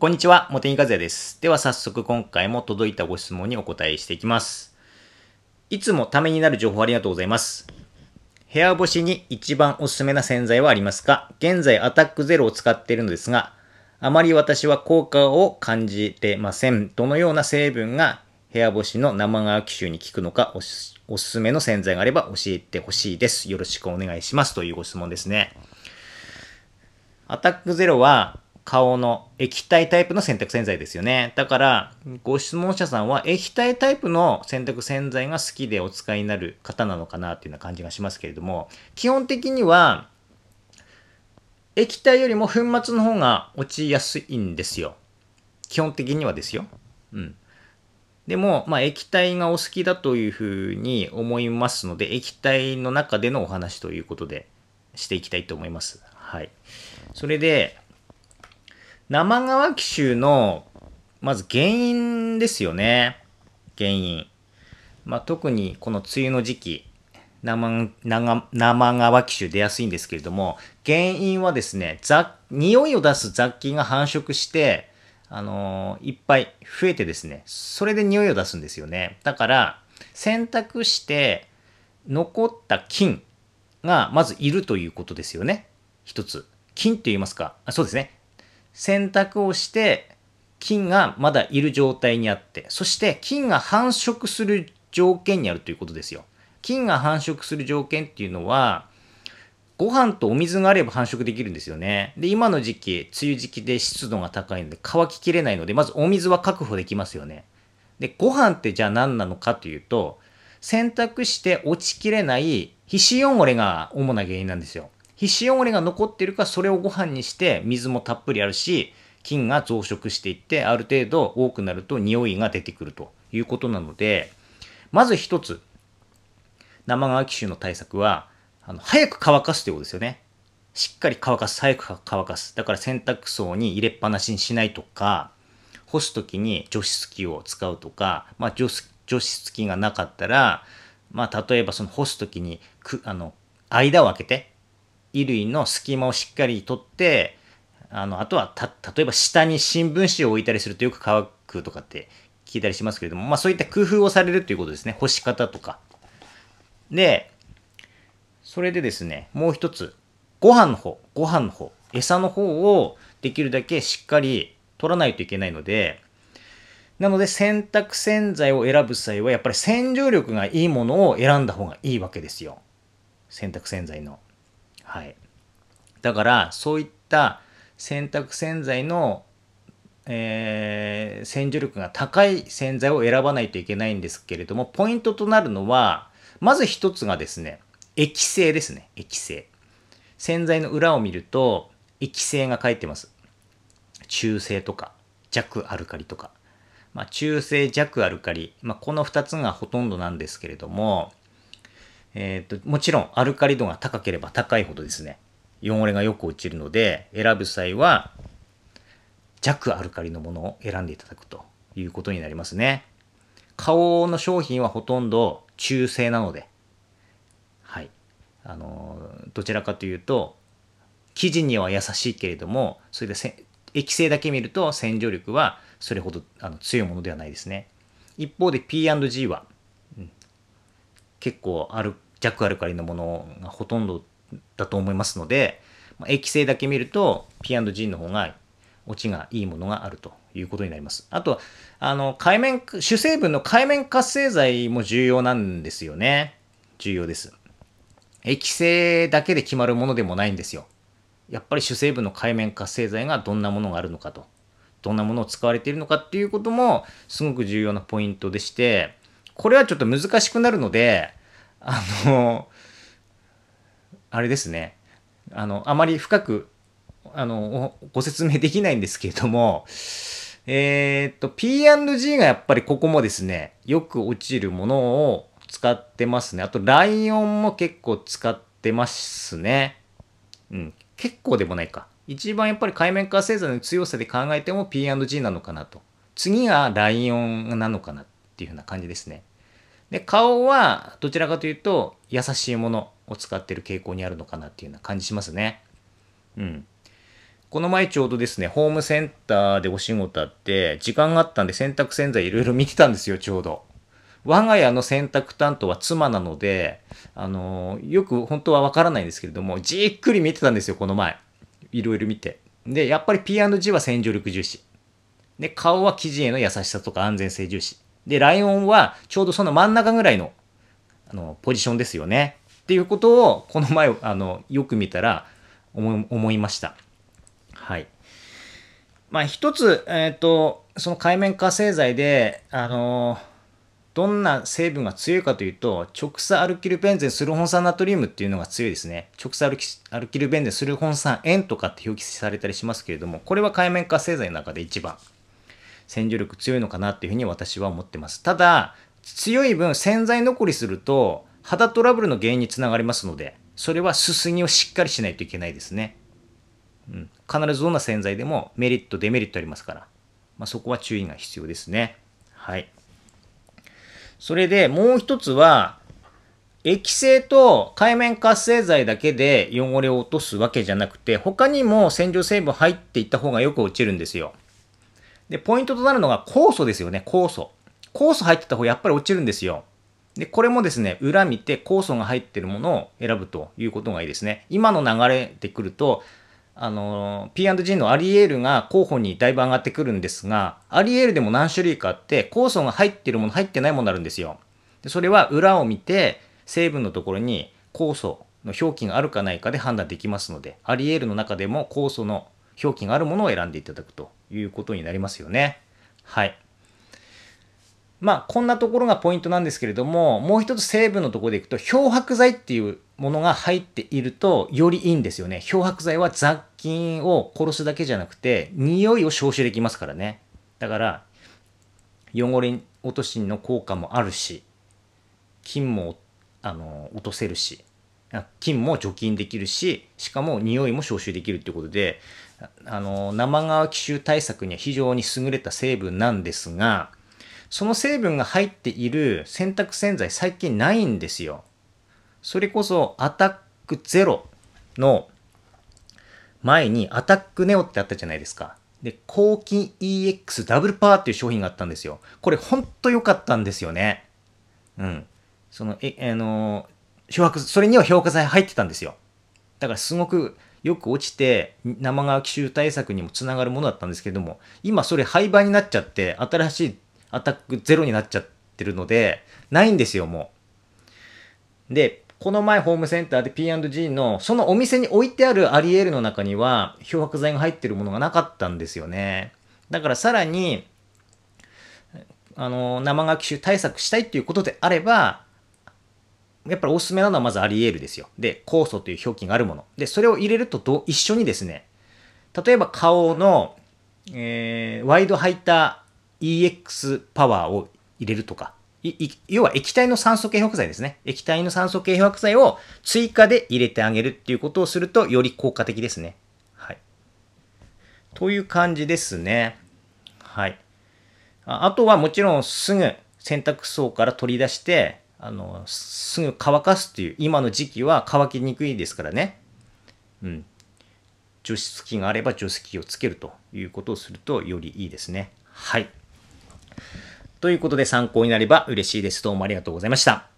こんにちは、茂木和也です。では早速今回も届いたご質問にお答えしていきます。いつもためになる情報ありがとうございます。部屋干しに一番おすすめな洗剤はありますか？現在アタックゼロを使っているのですが、あまり私は効果を感じてません。どのような成分が部屋干しの生乾き臭に効くのかおすおすすめの洗剤があれば教えてほしいです。よろしくお願いします。というご質問ですね。アタックゼロは顔の液体タイプの洗濯洗剤ですよね。だから、ご質問者さんは液体タイプの洗濯洗剤が好きでお使いになる方なのかなっていうような感じがしますけれども、基本的には、液体よりも粉末の方が落ちやすいんですよ。基本的にはですよ。うん。でも、まあ、液体がお好きだというふうに思いますので、液体の中でのお話ということでしていきたいと思います。はい。それで、生乾き臭の、まず原因ですよね。原因。まあ、特にこの梅雨の時期、生生生乾き臭出やすいんですけれども、原因はですね、雑匂いを出す雑菌が繁殖して、あのーいっぱい増えてですね、それで匂いを出すんですよね。だから、洗濯して残った菌がまずいるということですよね。一つ。菌って言いますか？あそうですね。洗濯をして菌がまだいる状態にあって、そして菌が繁殖する条件にあるということですよ。菌が繁殖する条件っていうのは、ご飯とお水があれば繁殖できるんですよね。で、今の時期、梅雨時期で湿度が高いので乾ききれないので、まずお水は確保できますよね。で、ご飯ってじゃあ何なのかというと、洗濯して落ちきれない皮脂汚れが主な原因なんですよ。皮脂汚れが残ってるかそれをご飯にして水もたっぷりあるし、菌が増殖していってある程度多くなると匂いが出てくるということなので、まず一つ、生乾き臭の対策は、あの早く乾かすということですよね。しっかり乾かす、早く乾かす。だから洗濯槽に入れっぱなしにしないとか、干すときに除湿機を使うとか、まあ除湿除湿機がなかったら、まあ例えばその干すときにく、あの、間を空けて、衣類の隙間をしっかり取って、あの、あとはた、例えば下に新聞紙を置いたりするとよく乾くとかって聞いたりしますけれども、まあそういった工夫をされるということですね。干し方とか。で、それでですね、もう一つ、ご飯の方、ご飯の方、餌の方をできるだけしっかり取らないといけないので、なので洗濯洗剤を選ぶ際はやっぱり洗浄力がいいものを選んだ方がいいわけですよ。洗濯洗剤の。はい。だから、そういった洗濯洗剤の、えー洗浄力が高い洗剤を選ばないといけないんですけれども、ポイントとなるのは、まず一つがですね、液性ですね、液性。洗剤の裏を見ると、液性が書いてます。中性とか、弱アルカリとか。まあ、中性弱アルカリ、まあ、この2つがほとんどなんですけれども、えー、ともちろんアルカリ度が高ければ高いほどですね汚れがよく落ちるので選ぶ際は弱アルカリのものを選んでいただくということになりますね。顔の商品はほとんど中性なのではい。あのどちらかというと生地には優しいけれどもそれで液性だけ見ると洗浄力はそれほどあの強いものではないですね。一方で P&G はうん。結構弱アルカリのものがほとんどだと思いますので、まあ液性だけ見ると P&G の方が落ちがいいものがあるということになります。あと、あの、海面、主成分の海面活性剤も重要なんですよね。重要です。液性だけで決まるものでもないんですよ。やっぱり主成分の海面活性剤がどんなものがあるのかと。どんなものを使われているのかっていうこともすごく重要なポイントでして、これはちょっと難しくなるので、あの、あれですね。あの、あまり深く、あの、ご説明できないんですけれども、えーっと、P&G がやっぱりここもですね、よく落ちるものを使ってますね。あと、ライオンも結構使ってますね。うん。結構でもないか。一番やっぱり海面活性剤の強さで考えても P&G なのかなと。次がライオンなのかなっていうふうな感じですね。で、顔はどちらかというと優しいものを使ってる傾向にあるのかなっていうような感じしますね。うん。この前ちょうどですね、ホームセンターでお仕事あって、時間があったんで洗濯洗剤いろいろ見てたんですよ、ちょうど。我が家の洗濯担当は妻なので、あのー、よく本当はわからないんですけれども、じっくり見てたんですよ、この前。いろいろ見て。で、やっぱり P&G は洗浄力重視。で、顔は生地への優しさとか安全性重視。で、ライオンはちょうどその真ん中ぐらいの、あの、ポジションですよね。っていうことを、この前、あの、よく見たら思、思いました。はい。まあ、一つ、えっ、ー、と、その海面活性剤で、あのどんな成分が強いかというと、直鎖アルキルベンゼンスルホン酸ナトリウムっていうのが強いですね。直鎖アルキルベンゼンスルホン酸塩とかって表記されたりしますけれども、これは海面活性剤の中で一番洗浄力強いのかなっていうふうに私は思ってます。ただ、強い分洗剤残りすると肌トラブルの原因につながりますので、それはすすぎをしっかりしないといけないですね。うん、必ずどんな洗剤でもメリット、デメリットありますから、まあ、そこは注意が必要ですね。はい。それでもう一つは、液性と海面活性剤だけで汚れを落とすわけじゃなくて、他にも洗浄成分入っていった方がよく落ちるんですよ。で、ポイントとなるのが酵素ですよね、酵素。酵素入ってた方やっぱり落ちるんですよ。で、これもですね、裏見て酵素が入ってるものを選ぶということがいいですね。今の流れでくると、あの、P&G のアリエールが候補にだいぶ上がってくるんですが、アリエールでも何種類かあって、酵素が入ってるもの、入ってないものあるんですよ。でそれは裏を見て、成分のところに酵素の表記があるかないかで判断できますので、アリエールの中でも酵素の表記があるものを選んでいただくということになりますよね。はい。まあ、こんなところがポイントなんですけれども、もう一つ成分のところでいくと、漂白剤っていうものが入っていると、よりいいんですよね。漂白剤は雑菌を殺すだけじゃなくて、匂いを消臭できますからね。だから、汚れ落としの効果もあるし、菌もあの落とせるし、菌も除菌できるし、しかも匂いも消臭できるっていうことで、あの生乾き臭対策には非常に優れた成分なんですが、その成分が入っている洗濯洗剤最近ないんですよ。それこそアタックゼロの前にアタックネオってあったじゃないですか。で、抗菌 EX ダブルパワーっていう商品があったんですよ。これほんと良かったんですよね。うん。その、え、あの、漂白、それには漂白剤入ってたんですよ。だからすごくよく落ちて生乾き臭対策にもつながるものだったんですけども、今それ廃盤になっちゃって新しいアタックゼロになっちゃってるので、ないんですよ、もう。で、この前ホームセンターで P&G のそのお店に置いてあるアリエールの中には漂白剤が入ってるものがなかったんですよね。だからさらに、あの、生乾き臭対策したいっていうことであれば、やっぱりおすすめなのはまずアリエールですよ。で、酵素という表記があるもの。で、それを入れるとど一緒にですね、例えば顔の、えー、ワイドハイター EX パワーを入れるとか、要は液体の酸素系漂白剤ですね。液体の酸素系漂白剤を追加で入れてあげるっていうことをするとより効果的ですね。はい。という感じですね。はい。あとはもちろんすぐ洗濯槽から取り出して、あの、すぐ乾かすっていう、今の時期は乾きにくいですからね。うん。除湿機があれば除湿機をつけるということをするとよりいいですね。はい。ということで参考になれば嬉しいです。どうもありがとうございました。